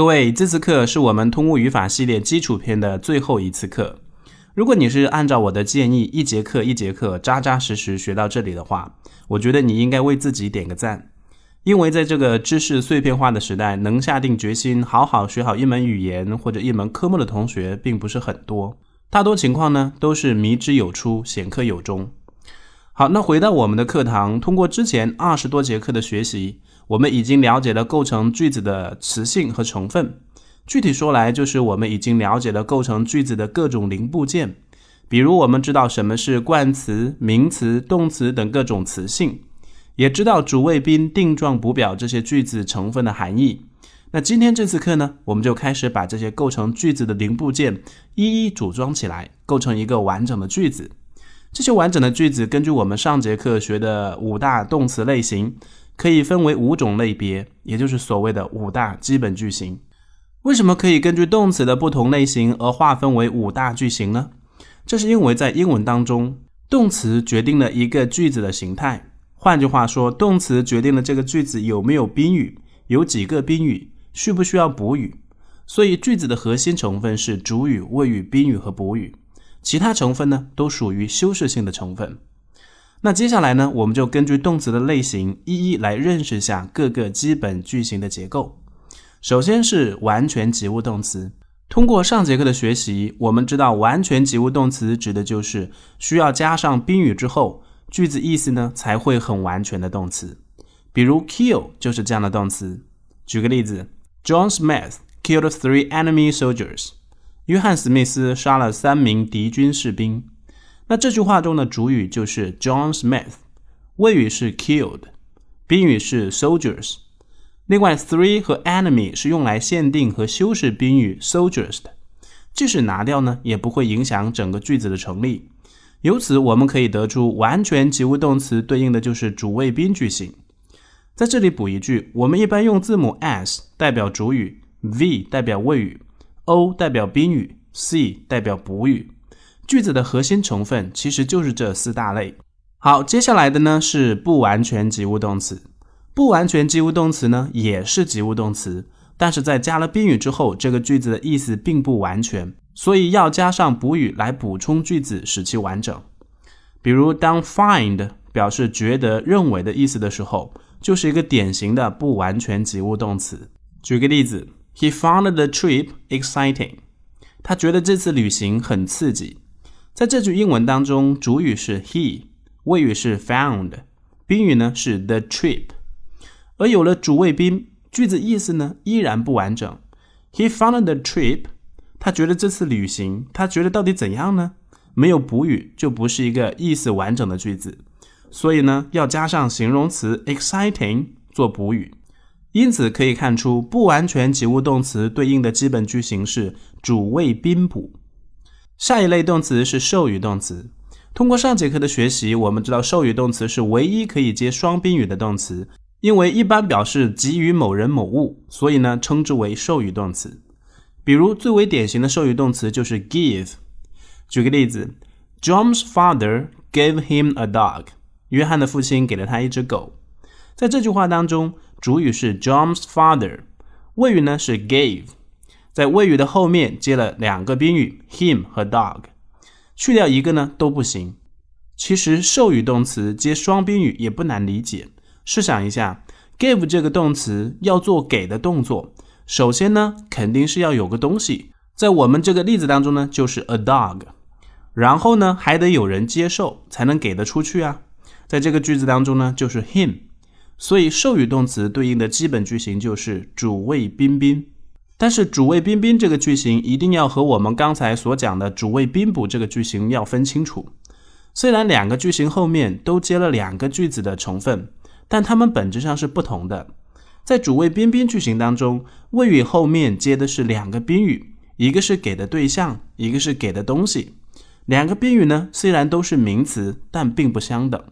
各位，这次课是我们通过语法系列基础篇的最后一次课。如果你是按照我的建议，一节课一节课扎扎实实学到这里的话，我觉得你应该为自己点个赞。因为在这个知识碎片化的时代，能下定决心好好学好一门语言或者一门科目的同学并不是很多，大多情况呢都是迷之有出，显课有终。好，那回到我们的课堂，通过之前二十多节课的学习，我们已经了解了构成句子的词性和成分。具体说来，就是我们已经了解了构成句子的各种零部件，比如我们知道什么是冠词、名词、动词等各种词性。也知道主谓宾、定状补表这些句子成分的含义。那今天这次课呢，我们就开始把这些构成句子的零部件一一组装起来，构成一个完整的句子。这些完整的句子，根据我们上节课学的五大动词类型，可以分为五种类别，也就是所谓的五大基本句型。为什么可以根据动词的不同类型而划分为五大句型呢？这是因为在英文当中，动词决定了一个句子的形态。换句话说，动词决定了这个句子有没有宾语，有几个宾语，需不需要补语。所以句子的核心成分是主语、谓语、宾语和补语，其他成分呢都属于修饰性的成分。那接下来呢，我们就根据动词的类型，一一来认识下各个基本句型的结构。首先是完全及物动词。通过上节课的学习，我们知道完全及物动词指的就是需要加上宾语之后。句子意思呢才会很完全的动词，比如 kill 就是这样的动词。举个例子，John Smith killed three enemy soldiers。约翰·史密斯杀了三名敌军士兵。那这句话中的主语就是 John Smith，谓语是 killed，宾语是 soldiers。另外，three 和 enemy 是用来限定和修饰宾语 soldiers 的，即使拿掉呢，也不会影响整个句子的成立。由此，我们可以得出完全及物动词对应的就是主谓宾句型。在这里补一句，我们一般用字母 s 代表主语，v 代表谓语，o 代表宾语，c 代表补语。句子的核心成分其实就是这四大类。好，接下来的呢是不完全及物动词。不完全及物动词呢也是及物动词，但是在加了宾语之后，这个句子的意思并不完全。所以要加上补语来补充句子，使其完整。比如，当 find 表示觉得、认为的意思的时候，就是一个典型的不完全及物动词。举个例子，He found the trip exciting。他觉得这次旅行很刺激。在这句英文当中，主语是 he，谓语是 found，宾语呢是 the trip。而有了主谓宾，句子意思呢依然不完整。He found the trip。他觉得这次旅行，他觉得到底怎样呢？没有补语就不是一个意思完整的句子，所以呢，要加上形容词 exciting 做补语。因此可以看出，不完全及物动词对应的基本句型是主谓宾补。下一类动词是授予动词。通过上节课的学习，我们知道授予动词是唯一可以接双宾语的动词，因为一般表示给予某人某物，所以呢，称之为授予动词。比如最为典型的授予动词就是 give。举个例子，John's father gave him a dog。约翰的父亲给了他一只狗。在这句话当中，主语是 John's father，谓语呢是 gave，在谓语的后面接了两个宾语 him 和 dog，去掉一个呢都不行。其实授予动词接双宾语也不难理解。试想一下，give 这个动词要做给的动作。首先呢，肯定是要有个东西，在我们这个例子当中呢，就是 a dog。然后呢，还得有人接受才能给得出去啊。在这个句子当中呢，就是 him。所以授予动词对应的基本句型就是主谓宾宾。但是主谓宾宾这个句型一定要和我们刚才所讲的主谓宾补这个句型要分清楚。虽然两个句型后面都接了两个句子的成分，但它们本质上是不同的。在主谓宾宾句型当中，谓语后面接的是两个宾语，一个是给的对象，一个是给的东西。两个宾语呢，虽然都是名词，但并不相等。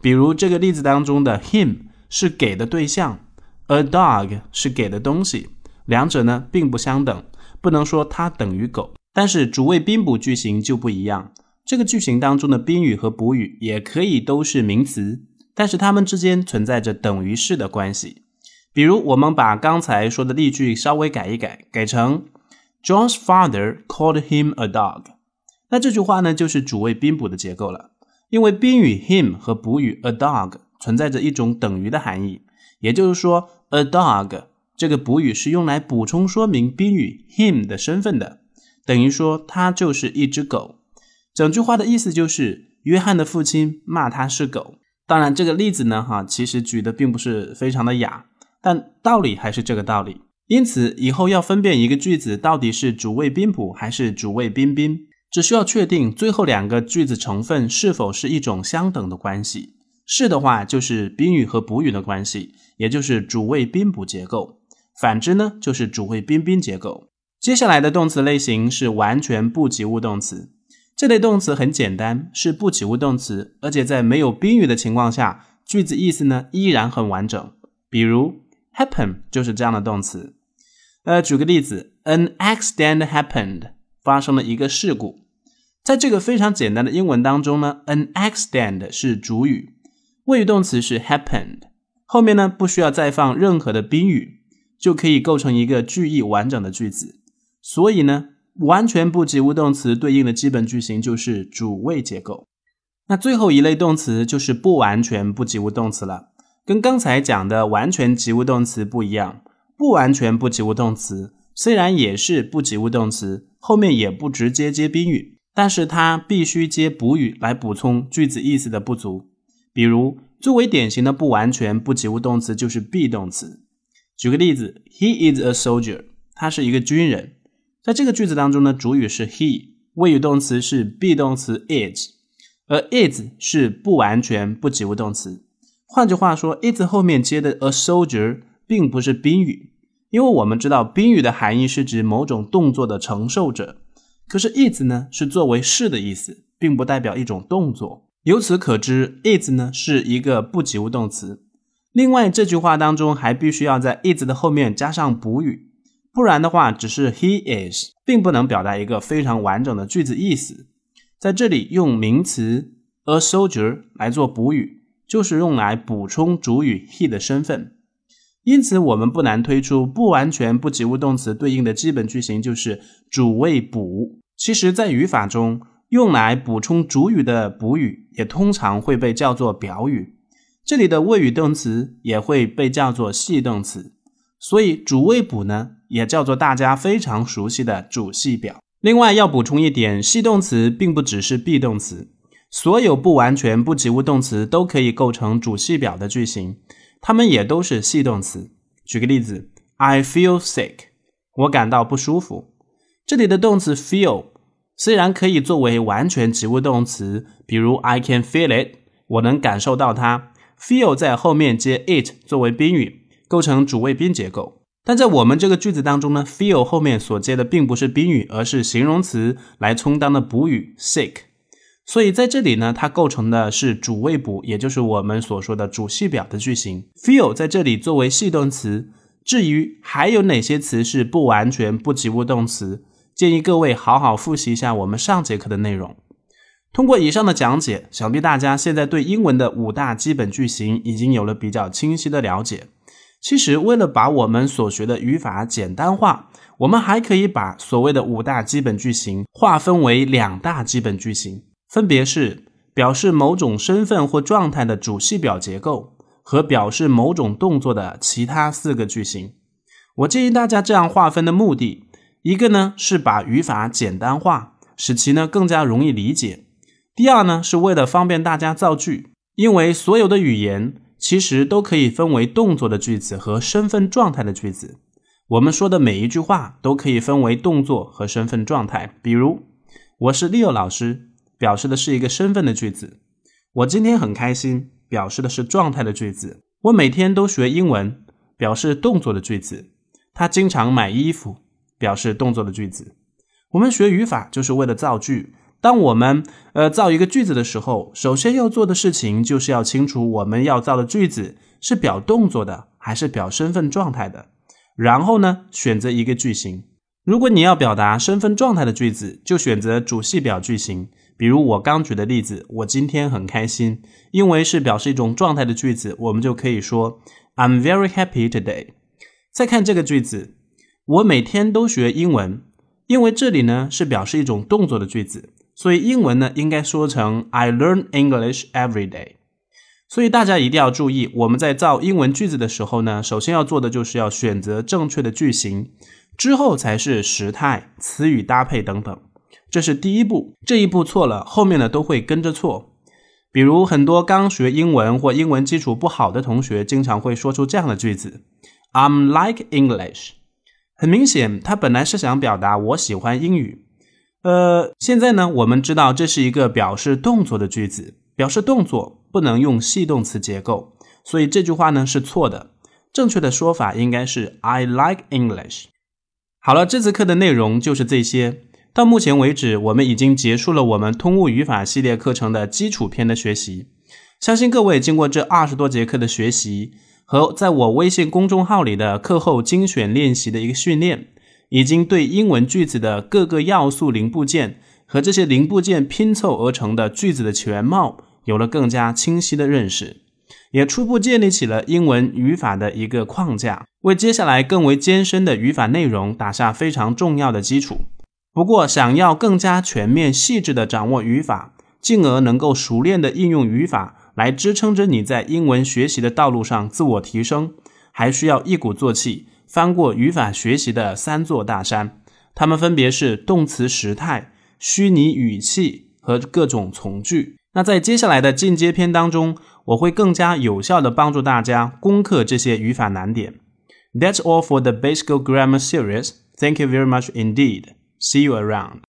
比如这个例子当中的 him 是给的对象，a dog 是给的东西，两者呢并不相等，不能说它等于狗。但是主谓宾补句型就不一样，这个句型当中的宾语和补语也可以都是名词，但是它们之间存在着等于式的关系。比如，我们把刚才说的例句稍微改一改，改成 John's father called him a dog。那这句话呢，就是主谓宾补的结构了。因为宾语 him 和补语 a dog 存在着一种等于的含义，也就是说，a dog 这个补语是用来补充说明宾语 him 的身份的，等于说它就是一只狗。整句话的意思就是约翰的父亲骂他是狗。当然，这个例子呢，哈，其实举的并不是非常的雅，但道理还是这个道理。因此，以后要分辨一个句子到底是主谓宾补还是主谓宾宾。只需要确定最后两个句子成分是否是一种相等的关系，是的话就是宾语和补语的关系，也就是主谓宾补结构；反之呢，就是主谓宾宾结构。接下来的动词类型是完全不及物动词，这类动词很简单，是不及物动词，而且在没有宾语的情况下，句子意思呢依然很完整。比如 happen 就是这样的动词。呃，举个例子，An accident happened。发生了一个事故，在这个非常简单的英文当中呢，an accident 是主语，谓语动词是 happened，后面呢不需要再放任何的宾语，就可以构成一个句意完整的句子。所以呢，完全不及物动词对应的基本句型就是主谓结构。那最后一类动词就是不完全不及物动词了，跟刚才讲的完全及物动词不一样，不完全不及物动词。虽然也是不及物动词，后面也不直接接宾语，但是它必须接补语来补充句子意思的不足。比如，最为典型的不完全不及物动词就是 be 动词。举个例子，He is a soldier，他是一个军人。在这个句子当中呢，主语是 he，谓语动词是 be 动词 is，而 is 是不完全不及物动词。换句话说，is 后面接的 a soldier 并不是宾语。因为我们知道宾语的含义是指某种动作的承受者，可是 is 呢是作为是的意思，并不代表一种动作。由此可知，is 呢是一个不及物动词。另外，这句话当中还必须要在 is 的后面加上补语，不然的话，只是 he is，并不能表达一个非常完整的句子意思。在这里用名词 a soldier 来做补语，就是用来补充主语 he 的身份。因此，我们不难推出不完全不及物动词对应的基本句型就是主谓补。其实，在语法中，用来补充主语的补语也通常会被叫做表语。这里的谓语动词也会被叫做系动词。所以，主谓补呢，也叫做大家非常熟悉的主系表。另外，要补充一点，系动词并不只是 be 动词，所有不完全不及物动词都可以构成主系表的句型。它们也都是系动词。举个例子，I feel sick，我感到不舒服。这里的动词 feel 虽然可以作为完全及物动词，比如 I can feel it，我能感受到它。Feel 在后面接 it 作为宾语，构成主谓宾结构。但在我们这个句子当中呢，feel 后面所接的并不是宾语，而是形容词来充当的补语 sick。所以在这里呢，它构成的是主谓补，也就是我们所说的主系表的句型。feel 在这里作为系动词。至于还有哪些词是不完全不及物动词，建议各位好好复习一下我们上节课的内容。通过以上的讲解，想必大家现在对英文的五大基本句型已经有了比较清晰的了解。其实，为了把我们所学的语法简单化，我们还可以把所谓的五大基本句型划分为两大基本句型。分别是表示某种身份或状态的主系表结构和表示某种动作的其他四个句型。我建议大家这样划分的目的，一个呢是把语法简单化，使其呢更加容易理解；第二呢是为了方便大家造句，因为所有的语言其实都可以分为动作的句子和身份状态的句子。我们说的每一句话都可以分为动作和身份状态。比如，我是 Leo 老师。表示的是一个身份的句子。我今天很开心，表示的是状态的句子。我每天都学英文，表示动作的句子。他经常买衣服，表示动作的句子。我们学语法就是为了造句。当我们呃造一个句子的时候，首先要做的事情就是要清楚我们要造的句子是表动作的还是表身份状态的。然后呢，选择一个句型。如果你要表达身份状态的句子，就选择主系表句型。比如我刚举的例子，我今天很开心，因为是表示一种状态的句子，我们就可以说 I'm very happy today。再看这个句子，我每天都学英文。因为这里呢是表示一种动作的句子，所以英文呢应该说成 I learn English every day。所以大家一定要注意，我们在造英文句子的时候呢，首先要做的就是要选择正确的句型，之后才是时态、词语搭配等等。这是第一步，这一步错了，后面呢都会跟着错。比如很多刚学英文或英文基础不好的同学，经常会说出这样的句子：I'm like English。很明显，他本来是想表达我喜欢英语。呃，现在呢，我们知道这是一个表示动作的句子，表示动作不能用系动词结构，所以这句话呢是错的。正确的说法应该是 I like English。好了，这次课的内容就是这些。到目前为止，我们已经结束了我们通物语法系列课程的基础篇的学习。相信各位经过这二十多节课的学习。和在我微信公众号里的课后精选练习的一个训练，已经对英文句子的各个要素零部件和这些零部件拼凑而成的句子的全貌有了更加清晰的认识，也初步建立起了英文语法的一个框架，为接下来更为艰深的语法内容打下非常重要的基础。不过，想要更加全面、细致地掌握语法，进而能够熟练地应用语法。来支撑着你在英文学习的道路上自我提升，还需要一鼓作气翻过语法学习的三座大山。它们分别是动词时态、虚拟语气和各种从句。那在接下来的进阶篇当中，我会更加有效地帮助大家攻克这些语法难点。That's all for the Basic Grammar series. Thank you very much indeed. See you around.